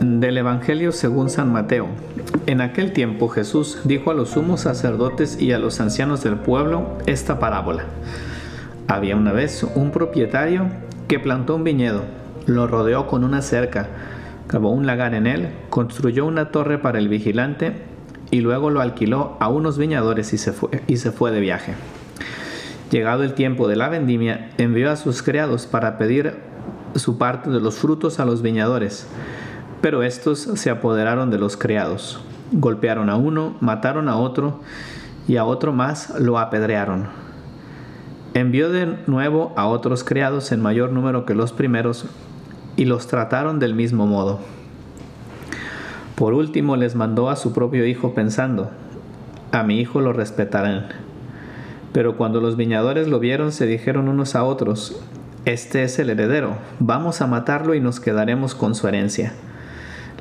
Del Evangelio según San Mateo. En aquel tiempo Jesús dijo a los sumos sacerdotes y a los ancianos del pueblo esta parábola. Había una vez un propietario que plantó un viñedo, lo rodeó con una cerca, cavó un lagar en él, construyó una torre para el vigilante y luego lo alquiló a unos viñadores y se fue, y se fue de viaje. Llegado el tiempo de la vendimia, envió a sus criados para pedir su parte de los frutos a los viñadores pero estos se apoderaron de los criados, golpearon a uno, mataron a otro, y a otro más lo apedrearon. Envió de nuevo a otros criados en mayor número que los primeros, y los trataron del mismo modo. Por último les mandó a su propio hijo pensando, a mi hijo lo respetarán. Pero cuando los viñadores lo vieron, se dijeron unos a otros, este es el heredero, vamos a matarlo y nos quedaremos con su herencia.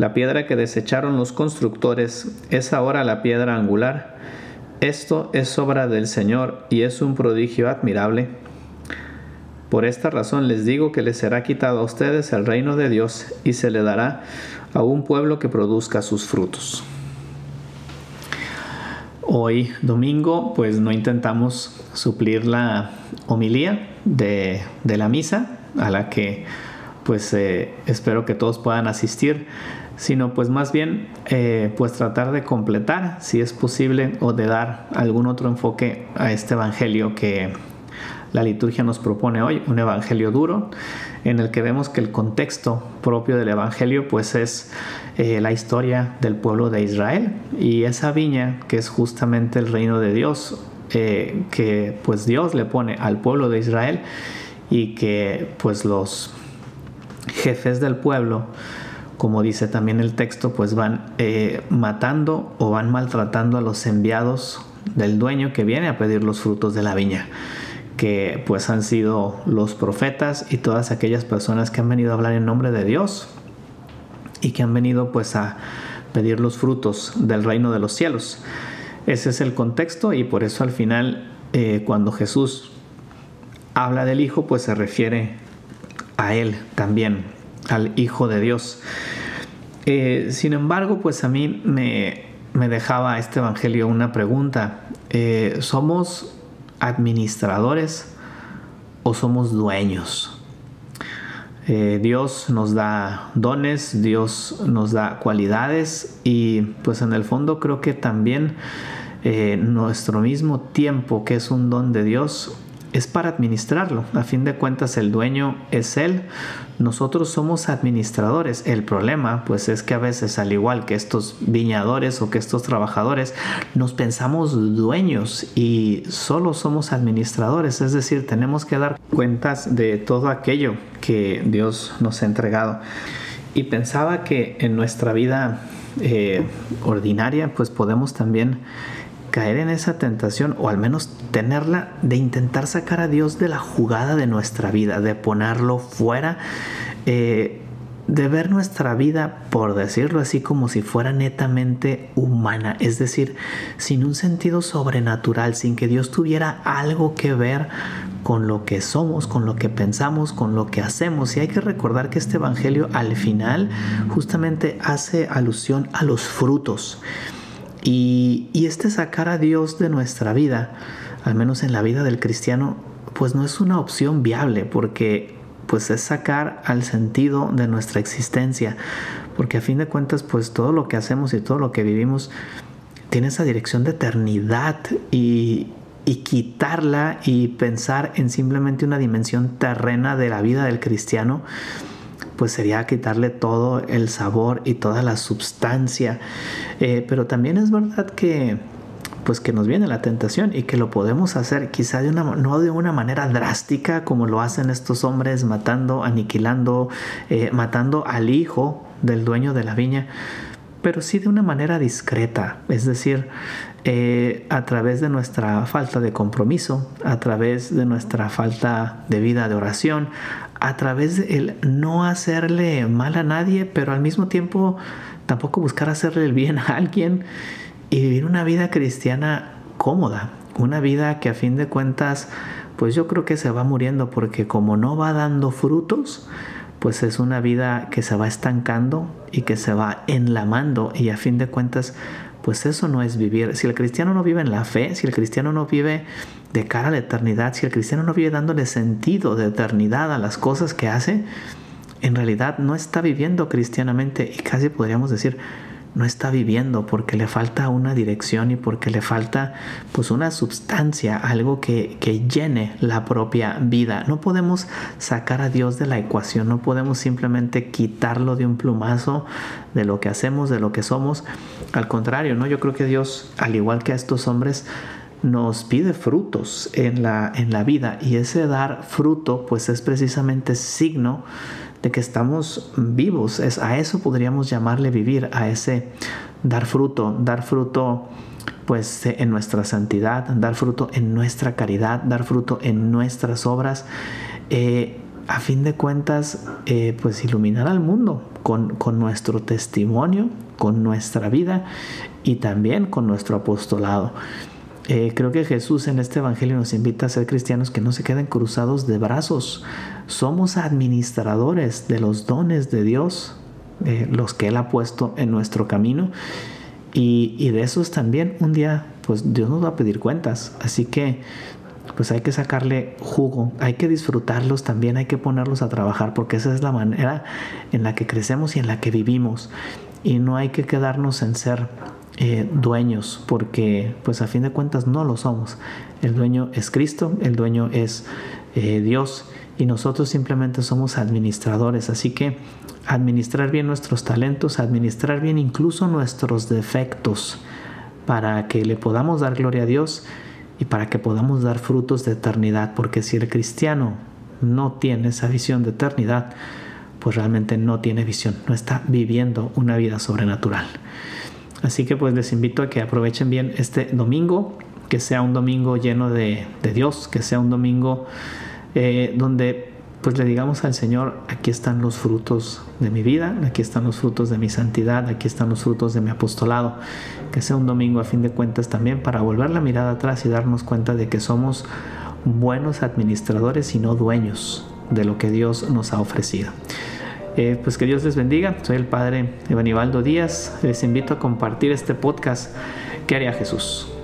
La piedra que desecharon los constructores es ahora la piedra angular. Esto es obra del Señor y es un prodigio admirable. Por esta razón les digo que les será quitado a ustedes el reino de Dios y se le dará a un pueblo que produzca sus frutos. Hoy domingo pues no intentamos suplir la homilía de, la misa a la que pues eh, espero que todos puedan asistir sino pues más bien eh, pues tratar de completar si es posible o de dar algún otro enfoque a este evangelio que la liturgia nos propone hoy, un evangelio duro en el que vemos que el contexto propio del evangelio pues es eh, la historia del pueblo de Israel y esa viña que es justamente el reino de Dios que pues Dios le pone al pueblo de Israel y que pues los jefes del pueblo como dice también el texto, pues van eh, matando o van maltratando a los enviados del dueño que viene a pedir los frutos de la viña, que pues han sido los profetas y todas aquellas personas que han venido a hablar en nombre de Dios y que han venido pues a pedir los frutos del reino de los cielos. Ese es el contexto y por eso al final eh, cuando Jesús habla del Hijo pues se refiere a Él también al Hijo de Dios. Eh, sin embargo, pues a mí me, dejaba este Evangelio una pregunta. Eh, ¿Somos administradores o somos dueños? Eh, Dios nos da dones, Dios nos da cualidades y pues en el fondo creo que también nuestro mismo tiempo, que es un don de Dios, es para administrarlo. A fin de cuentas el dueño es él. Nosotros somos administradores. El problema pues es que a veces al igual que estos viñadores o que estos trabajadores nos pensamos dueños y solo somos administradores. Es decir, tenemos que dar cuentas de todo aquello que Dios nos ha entregado. Y pensaba que en nuestra vida eh, ordinaria pues podemos también caer en esa tentación o al menos tenerla de intentar sacar a Dios de la jugada de nuestra vida, de ponerlo fuera, eh, de ver nuestra vida, por decirlo así, como si fuera netamente humana, es decir, sin un sentido sobrenatural, sin que Dios tuviera algo que ver con lo que somos, con lo que pensamos, con lo que hacemos. Y hay que recordar que este Evangelio al final justamente hace alusión a los frutos. Y, este sacar a Dios de nuestra vida, al menos en la vida del cristiano, pues no es una opción viable porque pues es sacar al sentido de nuestra existencia, porque a fin de cuentas pues todo lo que hacemos y todo lo que vivimos tiene esa dirección de eternidad y, y quitarla y pensar en simplemente una dimensión terrena de la vida del cristiano, pues sería quitarle todo el sabor y toda la substancia. Eh, pero también es verdad que pues que nos viene la tentación y que lo podemos hacer quizá de una no de una manera drástica como lo hacen estos hombres matando aniquilando eh, matando al hijo del dueño de la viña pero sí de una manera discreta, es decir, eh, a través de nuestra falta de compromiso, a través de nuestra falta de vida de oración, a través de el no hacerle mal a nadie, pero al mismo tiempo tampoco buscar hacerle el bien a alguien y vivir una vida cristiana cómoda, una vida que a fin de cuentas, pues yo creo que se va muriendo porque como no va dando frutos, pues es una vida que se va estancando y que se va enlamando y a fin de cuentas pues eso no es vivir. Si el cristiano no vive en la fe, si el cristiano no vive de cara a la eternidad, si el cristiano no vive dándole sentido de eternidad a las cosas que hace, en realidad no está viviendo cristianamente y casi podríamos decir no está viviendo porque le falta una dirección y porque le falta pues una sustancia, algo que, que, llene la propia vida. No podemos sacar a Dios de la ecuación, no podemos simplemente quitarlo de un plumazo de lo que hacemos, de lo que somos. Al contrario, ¿no? Yo creo que Dios, al igual que a estos hombres, nos pide frutos en la, en la vida y ese dar fruto pues es precisamente signo de que estamos vivos. Es, a eso podríamos llamarle vivir, a ese dar fruto, dar fruto pues en nuestra santidad, dar fruto en nuestra caridad, dar fruto en nuestras obras. Eh, a fin de cuentas, eh, pues iluminar al mundo con, con, nuestro testimonio, con nuestra vida y también con nuestro apostolado. Eh, creo que Jesús en este Evangelio nos invita a ser cristianos que no se queden cruzados de brazos. Somos administradores de los dones de Dios, los que Él ha puesto en nuestro camino. Y, y, de esos también un día, pues Dios nos va a pedir cuentas. Así que, pues hay que sacarle jugo, hay que disfrutarlos también, hay que ponerlos a trabajar, porque esa es la manera en la que crecemos y en la que vivimos. Y no hay que quedarnos en ser eh, dueños, porque pues a fin de cuentas no lo somos. El dueño es Cristo, el dueño es eh, Dios y nosotros simplemente somos administradores. Así que administrar bien nuestros talentos, administrar bien incluso nuestros defectos para que le podamos dar gloria a Dios y para que podamos dar frutos de eternidad, porque si el cristiano no tiene esa visión de eternidad, pues realmente no tiene visión, no está viviendo una vida sobrenatural. Así que pues les invito a que aprovechen bien este domingo, que sea un domingo lleno de, Dios, que sea un domingo eh, donde pues le digamos al Señor, aquí están los frutos de mi vida, aquí están los frutos de mi santidad, aquí están los frutos de mi apostolado. Que sea un domingo a fin de cuentas también para volver la mirada atrás y darnos cuenta de que somos buenos administradores y no dueños de lo que Dios nos ha ofrecido. Eh, pues que Dios les bendiga. Soy el Padre Evanibaldo Díaz. Les invito a compartir este podcast. ¿Qué haría Jesús?